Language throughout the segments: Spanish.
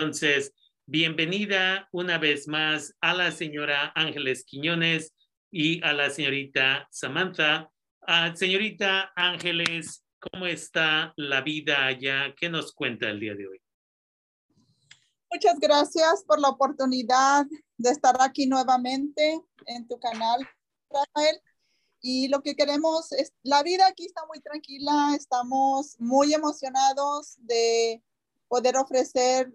Entonces, bienvenida una vez más a la señora Ángeles Quiñones y a la señorita Samantha. Ah, señorita Ángeles, ¿cómo está la vida allá? ¿Qué nos cuenta el día de hoy? Muchas gracias por la oportunidad de estar aquí nuevamente en tu canal, Rafael. Y lo que queremos es, la vida aquí está muy tranquila, estamos muy emocionados de poder ofrecer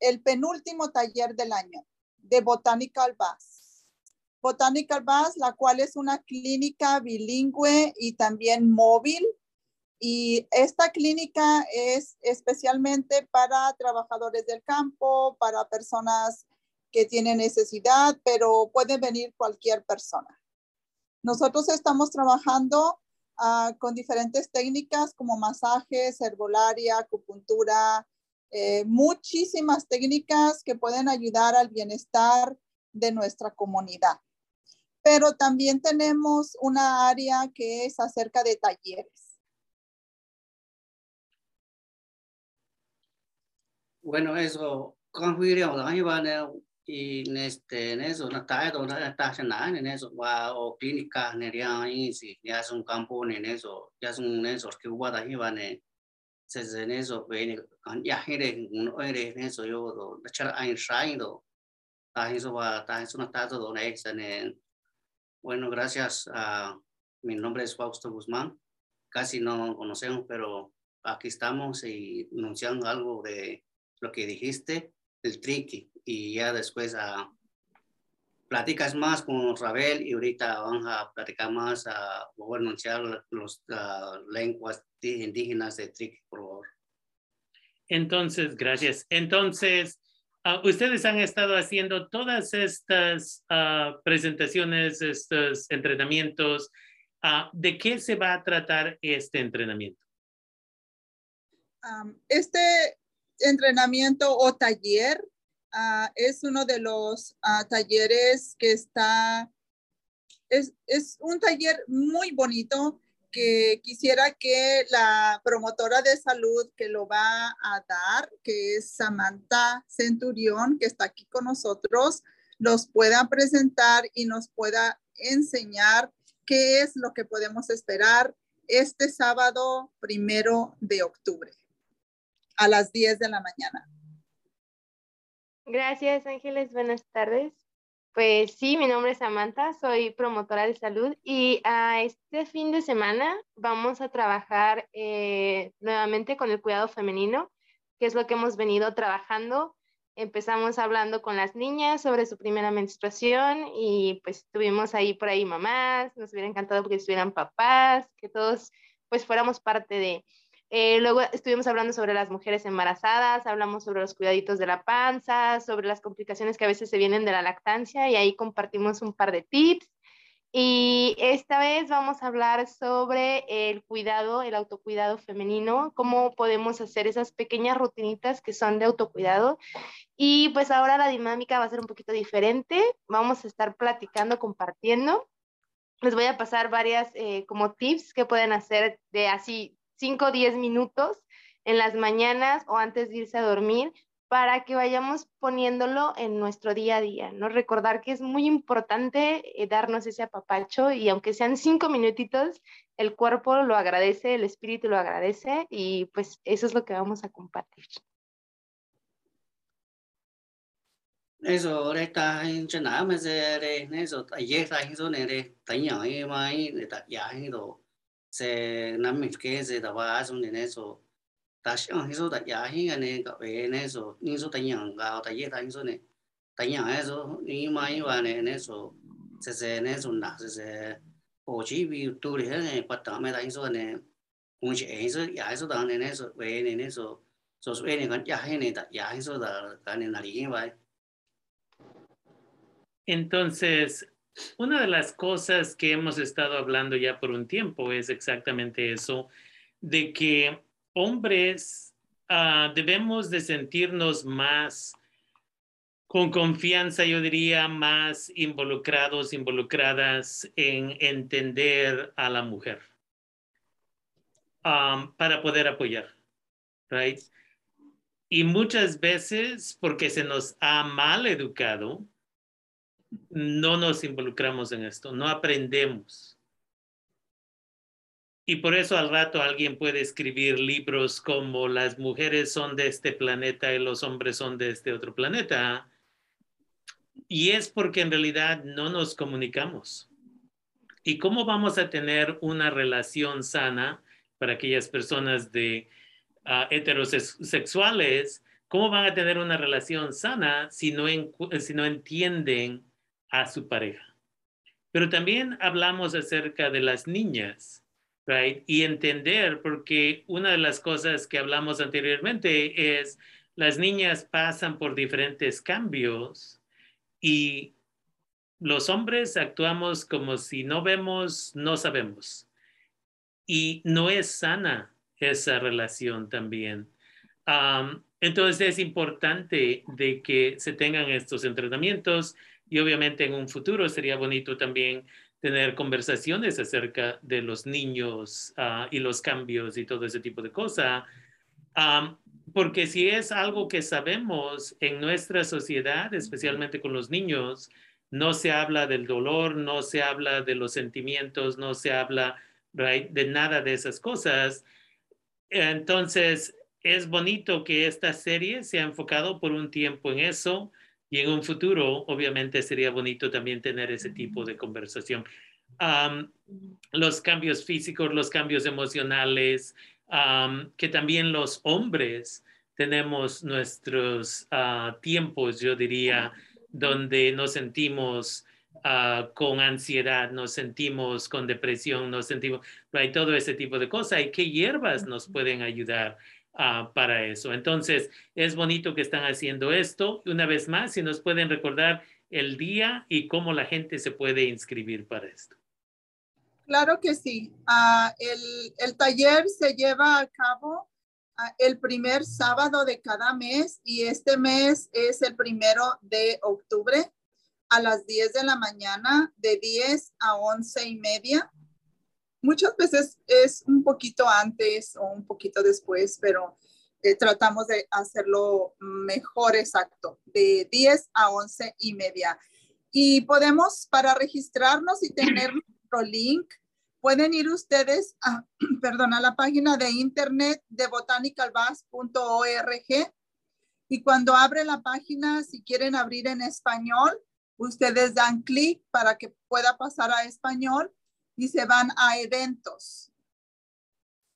el penúltimo taller del año de Botanical Bass. Botanical Bass, la cual es una clínica bilingüe y también móvil. Y esta clínica es especialmente para trabajadores del campo, para personas que tienen necesidad, pero puede venir cualquier persona. Nosotros estamos trabajando uh, con diferentes técnicas como masajes, herbolaria, acupuntura, eh, muchísimas técnicas que pueden ayudar al bienestar de nuestra comunidad. Pero también tenemos una área que es acerca de talleres. Bueno, eso, con y este en eso na ta do na ta sana en eso o clínica ya es un campo en eso ya es un eso que wa da hiva ne se se en eso ve ne kan ya hire no ere en eso yo do na chara ein shine do ta eso va ta eso na ta do na ex ne bueno gracias a mi nombre es Fausto Guzmán casi no conocemos pero aquí estamos y anunciando algo de lo que dijiste del triqui y ya después uh, platicas más con Ravel y ahorita vamos a platicar más, a uh, anunciar las uh, lenguas indígenas de Trick, por favor. Entonces, gracias. Entonces, uh, ustedes han estado haciendo todas estas uh, presentaciones, estos entrenamientos. Uh, ¿De qué se va a tratar este entrenamiento? Um, este entrenamiento o taller Ah, es uno de los ah, talleres que está, es, es, un taller muy bonito que quisiera que la promotora de salud que lo va a dar, que es Samantha Centurión, que está aquí con nosotros, los pueda presentar y nos pueda enseñar qué es lo que podemos esperar este sábado primero de octubre a las 10 de la mañana. Gracias, Ángeles. Buenas tardes. Pues sí, mi nombre es Samantha, soy promotora de salud y a este fin de semana vamos a trabajar eh, nuevamente con el cuidado femenino, que es lo que hemos venido trabajando. Empezamos hablando con las niñas sobre su primera menstruación y pues tuvimos ahí por ahí mamás, nos hubiera encantado que estuvieran papás, que todos pues fuéramos parte de, eh, luego estuvimos hablando sobre las mujeres embarazadas, hablamos sobre los cuidaditos de la panza, sobre las complicaciones que a veces se vienen de la lactancia y ahí compartimos un par de tips. Y esta vez vamos a hablar sobre el cuidado, el autocuidado femenino, cómo podemos hacer esas pequeñas rutinitas que son de autocuidado. Y pues ahora la dinámica va a ser un poquito diferente. Vamos a estar platicando, compartiendo. Les voy a pasar varias eh, como tips que pueden hacer de así 5 o 10 minutos en las mañanas o antes de irse a dormir para que vayamos poniéndolo en nuestro día a día, ¿no? Recordar que es muy importante eh, darnos ese apapacho y aunque sean cinco minutitos, el cuerpo lo agradece, el espíritu lo agradece y pues eso es lo que vamos a compartir. Eso, ahorita en China, me se eso, ayer está en eso, ne, taña, y mai, ya, y se cái gì đó và xong thì nên số ta sẽ hay số tại giá hi anh nên cậu bé nên số nhưng số tại nhà gạo tại gì tại số này tại nhà hay số nhưng mà như vậy này nên số sẽ sẽ nên số nào sẽ sẽ bố trí vì tu mấy tại số này cũng chỉ hay số giá số đó này nên số bé này nên số số số này còn giá hay này tại giá hay số đó cái này là gì vậy Entonces, Una de las cosas que hemos estado hablando ya por un tiempo es exactamente eso, de que hombres uh, debemos de sentirnos más con confianza, yo diría, más involucrados, involucradas en entender a la mujer um, para poder apoyar, right? Y muchas veces, porque se nos ha mal educado, no nos involucramos en esto, no aprendemos. Y por eso al rato alguien puede escribir libros como las mujeres son de este planeta y los hombres son de este otro planeta. Y es porque en realidad no nos comunicamos. ¿Y cómo vamos a tener una relación sana para aquellas personas de uh, heterosexuales? ¿Cómo van a tener una relación sana si no, si no entienden a su pareja? Pero también hablamos acerca de las niñas, right? Y entender, porque una de las cosas que hablamos anteriormente es las niñas pasan por diferentes cambios y los hombres actuamos como si no vemos, no sabemos. Y no es sana esa relación también. entonces es importante de que se tengan estos entrenamientos y obviamente en un futuro sería bonito también tener conversaciones acerca de los niños ah, y los cambios y todo ese tipo de cosas. porque si es algo que sabemos en nuestra sociedad, especialmente con los niños, no se habla del dolor, no se habla de los sentimientos, no se habla de nada de esas cosas. Entonces, es bonito que esta serie se ha enfocado por un tiempo en eso y en un futuro, obviamente, sería bonito también tener ese tipo de conversación. los cambios físicos, los cambios emocionales, que también los hombres tenemos nuestros ah, tiempos, yo diría, donde nos sentimos ah, con ansiedad, nos sentimos con depresión, nos sentimos, hay todo ese tipo de cosas y qué hierbas nos pueden ayudar ah, para eso. Entonces, es bonito que están haciendo esto. Una vez más, si nos pueden recordar el día y cómo la gente se puede inscribir para esto. Claro que sí. Ah, el, el taller se lleva a cabo el primer sábado de cada mes y este mes es el primero de octubre a las 10 de la mañana, de 10 a 11 y media. Muchas veces es un poquito antes o un poquito después, pero eh, tratamos de hacerlo mejor exacto, de 10 a 11 y media. Y podemos, para registrarnos y tener nuestro link, pueden ir ustedes a, perdón, a la página de internet de botanicalbass.org y cuando abre la página, si quieren abrir en español, ustedes dan clic para que pueda pasar a español se van a eventos.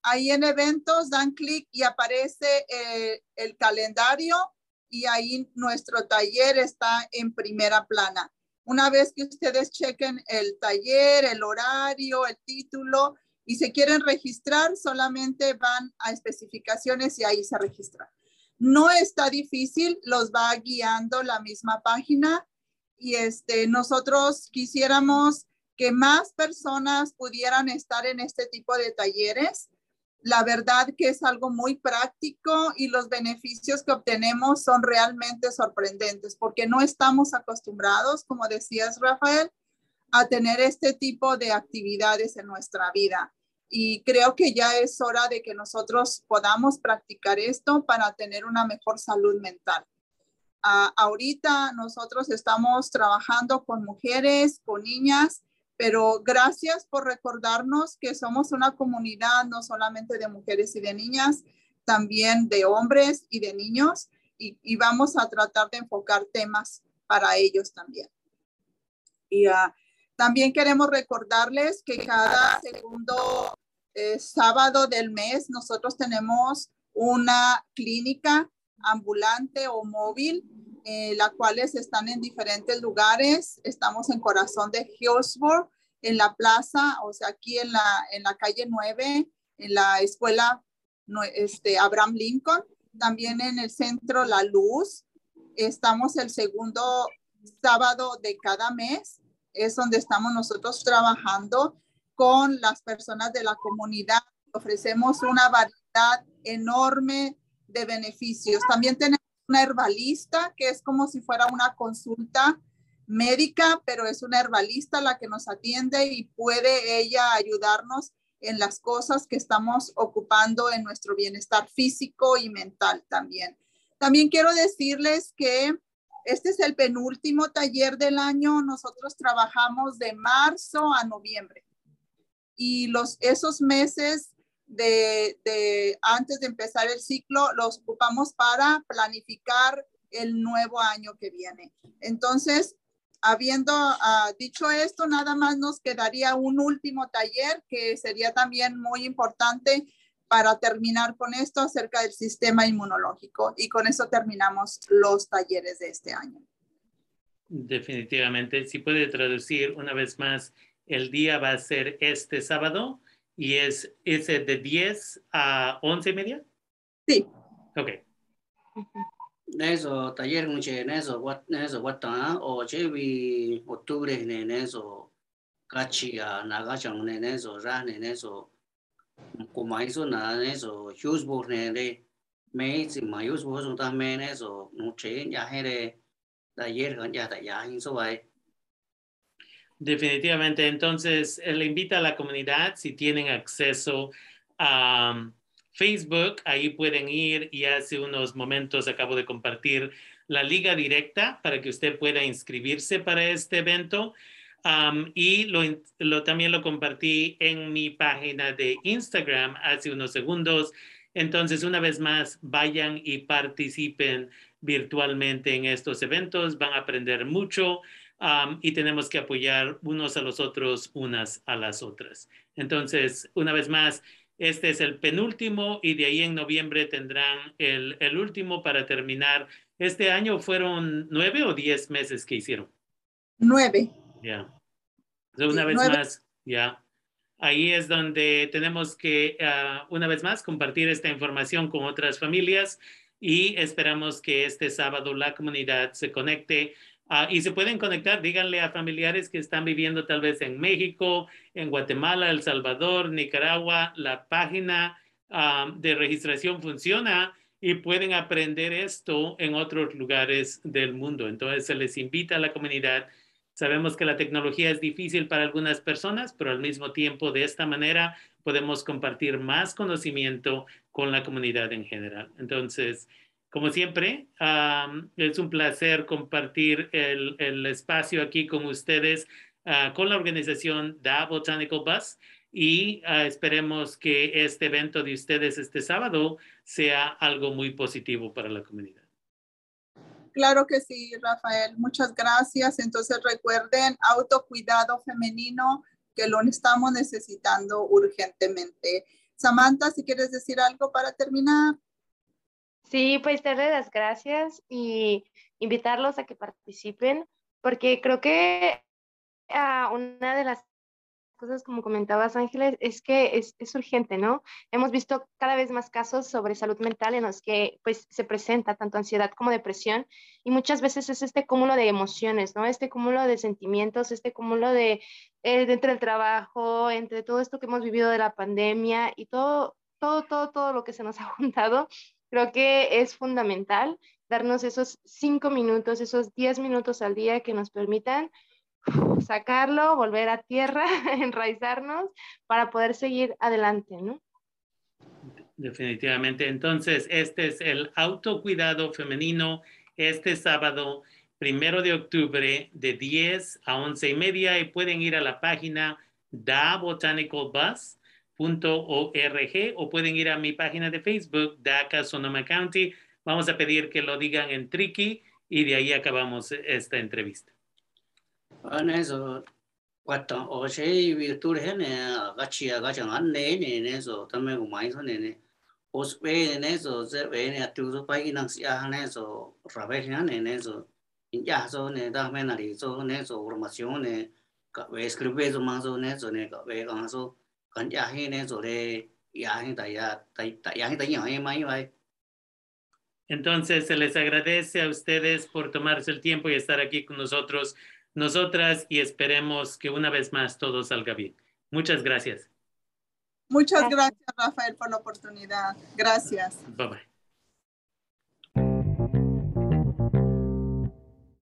Ahí en eventos dan clic y aparece eh, el calendario y ahí nuestro taller está en primera plana. Una vez que ustedes chequen el taller, el horario, el título y se quieren registrar, solamente van a especificaciones y ahí se registran. No está difícil, los va guiando la misma página y este, nosotros quisiéramos que más personas pudieran estar en este tipo de talleres la verdad que es algo muy práctico y los beneficios que obtenemos son realmente sorprendentes porque no estamos acostumbrados, como decías Rafael, a tener este tipo de actividades en nuestra vida. Y creo que ya es hora de que nosotros podamos practicar esto para tener una mejor salud mental. Uh, ahorita nosotros estamos trabajando con mujeres, con niñas pero gracias por recordarnos que somos una comunidad no solamente de mujeres y de niñas, también de hombres y de niños, y, vamos a tratar de enfocar temas para ellos también. Y ah, también queremos recordarles que cada segundo eh, sábado del mes nosotros tenemos una clínica ambulante o móvil eh, las cuales están en diferentes lugares. Estamos en corazón de Hillsborough, en la plaza, o sea, aquí en la, en la calle 9, en la escuela este, Abraham Lincoln, también en el centro La Luz. Estamos el segundo sábado de cada mes, es donde estamos nosotros trabajando con las personas de la comunidad. Ofrecemos una variedad enorme de beneficios. También tenemos una herbalista, que es como si fuera una consulta médica, pero es una herbalista la que nos atiende y puede ella ayudarnos en las cosas que estamos ocupando en nuestro bienestar físico y mental también. También quiero decirles que este es el penúltimo taller del año. Nosotros trabajamos de marzo a noviembre. Y los, esos meses de, antes de empezar el ciclo los ocupamos para planificar el nuevo año que viene. Entonces, habiendo uh, dicho esto, nada más nos quedaría un último taller que sería también muy importante para terminar con esto acerca del sistema inmunológico. Y con eso terminamos los talleres de este año. Definitivamente, si puede traducir una vez más, el día va a ser este sábado y es ese de 10 a 11 y media. Sí. Ok. Eso, taller mucho en eso, what, eso, o chevi, octubre, en eso, cachi, nagachang, en eso, ran, en eso, como eso, nada, en eso, Hughes en me, también eso, no che, ya, taller, ya, ya, eso, va. Definitivamente. Entonces, le invita a la comunidad si tienen acceso a um, Facebook, ahí pueden ir y hace unos momentos acabo de compartir la liga directa para que usted pueda inscribirse para este evento. Um, y lo, también lo compartí en mi página de Instagram hace unos segundos. Entonces, una vez más, vayan y participen virtualmente en estos eventos. Van a aprender mucho y tenemos que apoyar unos a los otros, unas a las otras. Entonces, una vez más, este es el penúltimo y de ahí en noviembre tendrán el, el último para terminar. Este año fueron nueve o diez meses que hicieron. Nueve. Ya. una vez más, ya. Ahí es donde tenemos que, ah, una vez más, compartir esta información con otras familias y esperamos que este sábado la comunidad se conecte Ah, y se pueden conectar, díganle a familiares que están viviendo tal vez en México, en Guatemala, El Salvador, Nicaragua, la página ah, de registración funciona y pueden aprender esto en otros lugares del mundo. Entonces se les invita a la comunidad. Sabemos que la tecnología es difícil para algunas personas, pero al mismo tiempo de esta manera podemos compartir más conocimiento con la comunidad en general. Entonces, como siempre, es un placer compartir el, espacio aquí con ustedes, ah, con la organización Da Botanical Bus y ah, esperemos que este evento de ustedes este sábado sea algo muy positivo para la comunidad. Claro que sí, Rafael. Muchas gracias. Entonces recuerden, autocuidado femenino, que lo estamos necesitando urgentemente. Samantha, si quieres decir algo para terminar. Sí, pues darle las gracias y invitarlos a que participen, porque creo que ah, una de las cosas, como comentabas, Ángeles, es que es, es, urgente, ¿no? Hemos visto cada vez más casos sobre salud mental en los que pues se presenta tanto ansiedad como depresión y muchas veces es este cúmulo de emociones, ¿no? Este cúmulo de sentimientos, este cúmulo de, eh, entre el trabajo, entre todo esto que hemos vivido de la pandemia y todo, todo, todo, todo lo que se nos ha juntado Creo que es fundamental darnos esos cinco minutos, esos diez minutos al día que nos permitan sacarlo, volver a tierra, enraizarnos para poder seguir adelante, ¿no? Definitivamente. Entonces, este es el autocuidado femenino este sábado, primero de octubre, de 10 a 11 y media, y pueden ir a la página da Botanical Bus .org o pueden ir a mi página de Facebook, DACA Sonoma County. Vamos a pedir que lo digan en Tricky y de ahí acabamos esta entrevista. eso, cuatro o seis virtudes, gachia, gachan, ane, en eso, también como eso, nene. Os ve en eso, se ve en a tu país, en eso, rabejan en eso. Ya son, dame nariz, en eso, formación, escribe eso más o eso, ve Entonces, se les agradece a ustedes por tomarse el tiempo y estar aquí con nosotros, nosotras, y esperemos que una vez más todo salga bien. Muchas gracias. Muchas gracias, Rafael, por la oportunidad. Gracias. Bye bye.